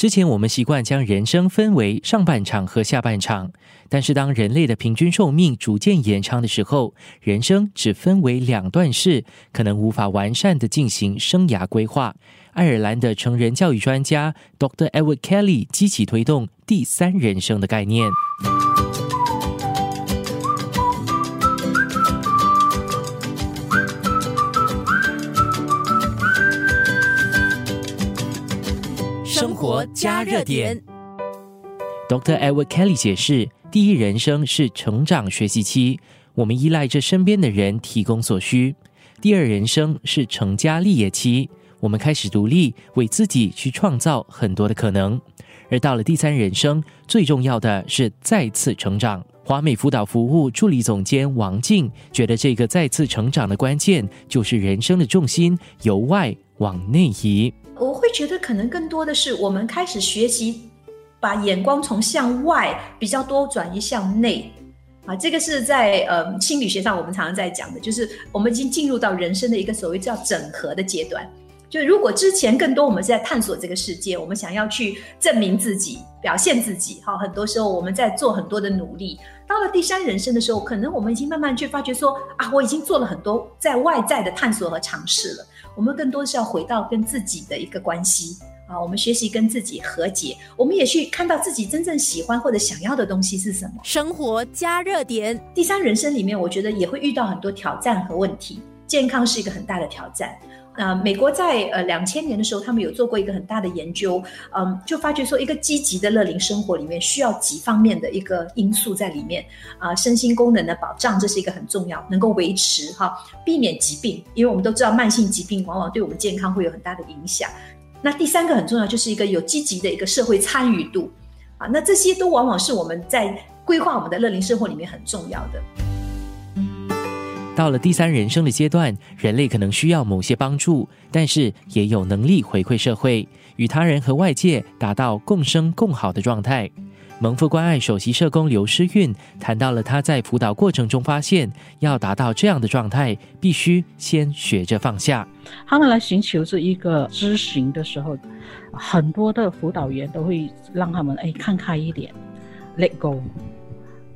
之前我们习惯将人生分为上半场和下半场，但是当人类的平均寿命逐渐延长的时候，人生只分为两段式，可能无法完善的进行生涯规划。爱尔兰的成人教育专家 Dr. Edward Kelly 积极推动第三人生的概念。生活加热点。Dr. Edward Kelly 解释，第一人生是成长学习期，我们依赖着身边的人提供所需；第二人生是成家立业期，我们开始独立，为自己去创造很多的可能；而到了第三人生，最重要的是再次成长。华美辅导服务助理总监王静觉得，这个再次成长的关键就是人生的重心由外往内移。我会觉得可能更多的是我们开始学习，把眼光从向外比较多转移向内，啊，这个是在呃心理学上我们常常在讲的，就是我们已经进入到人生的一个所谓叫整合的阶段。就如果之前更多我们是在探索这个世界，我们想要去证明自己、表现自己，好，很多时候我们在做很多的努力。到了第三人生的时候，可能我们已经慢慢去发觉说啊，我已经做了很多在外在的探索和尝试了。我们更多是要回到跟自己的一个关系啊，我们学习跟自己和解，我们也去看到自己真正喜欢或者想要的东西是什么。生活加热点，第三人生里面，我觉得也会遇到很多挑战和问题，健康是一个很大的挑战。那美国在呃两千年的时候，他们有做过一个很大的研究，嗯，就发觉说一个积极的乐龄生活里面需要几方面的一个因素在里面啊，身心功能的保障这是一个很重要，能够维持哈，避免疾病，因为我们都知道慢性疾病往往对我们健康会有很大的影响。那第三个很重要，就是一个有积极的一个社会参与度啊，那这些都往往是我们在规划我们的乐龄生活里面很重要的。到了第三人生的阶段，人类可能需要某些帮助，但是也有能力回馈社会，与他人和外界达到共生共好的状态。蒙福关爱首席社工刘诗韵谈到了他在辅导过程中发现，要达到这样的状态，必须先学着放下。他们来寻求这一个咨询的时候，很多的辅导员都会让他们哎看开一点，let go。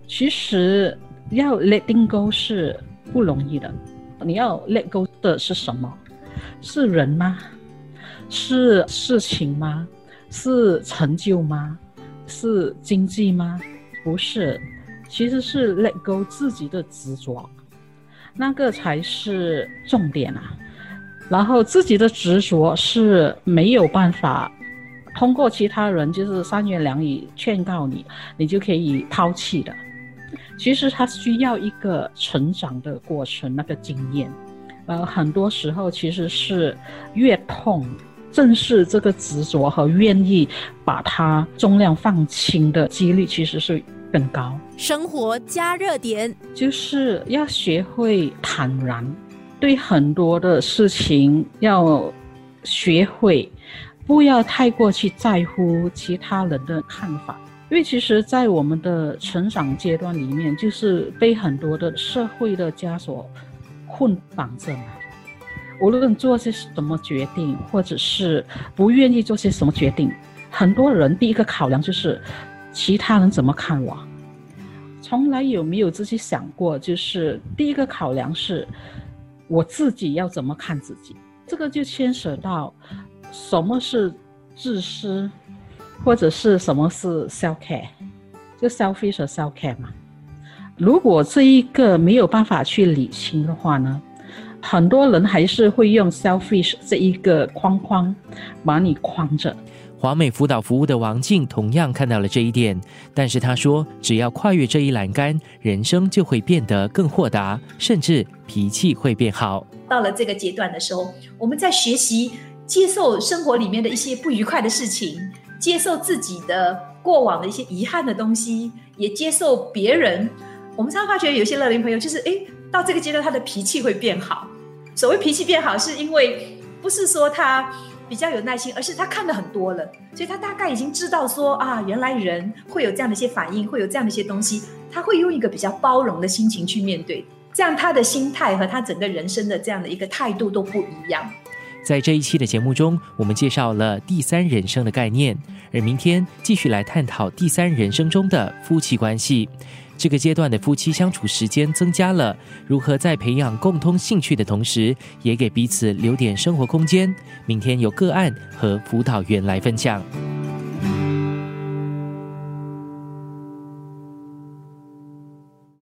其实要 letting go 是。不容易的，你要 let go 的是什么？是人吗？是事情吗？是成就吗？是经济吗？不是，其实是 let go 自己的执着，那个才是重点啊。然后自己的执着是没有办法通过其他人就是三言两语劝告你，你就可以抛弃的。其实他需要一个成长的过程，那个经验，呃，很多时候其实是越痛，正是这个执着和愿意把它重量放轻的几率其实是更高。生活加热点就是要学会坦然，对很多的事情要学会不要太过去在乎其他人的看法。因为其实，在我们的成长阶段里面，就是被很多的社会的枷锁捆绑着嘛。无论做些什么决定，或者是不愿意做些什么决定，很多人第一个考量就是其他人怎么看我。从来有没有自己想过，就是第一个考量是我自己要怎么看自己？这个就牵涉到什么是自私。或者是什么是 self care，就 selfish 和 self care 嘛。如果这一个没有办法去理清的话呢，很多人还是会用 selfish 这一个框框把你框着。华美辅导服务的王静同样看到了这一点，但是她说，只要跨越这一栏杆，人生就会变得更豁达，甚至脾气会变好。到了这个阶段的时候，我们在学习接受生活里面的一些不愉快的事情。接受自己的过往的一些遗憾的东西，也接受别人。我们常常发觉有些乐龄朋友，就是哎，到这个阶段他的脾气会变好。所谓脾气变好，是因为不是说他比较有耐心，而是他看的很多了，所以他大概已经知道说啊，原来人会有这样的一些反应，会有这样的一些东西，他会用一个比较包容的心情去面对，这样他的心态和他整个人生的这样的一个态度都不一样。在这一期的节目中，我们介绍了第三人生的概念，而明天继续来探讨第三人生中的夫妻关系。这个阶段的夫妻相处时间增加了，如何在培养共通兴趣的同时，也给彼此留点生活空间？明天有个案和辅导员来分享。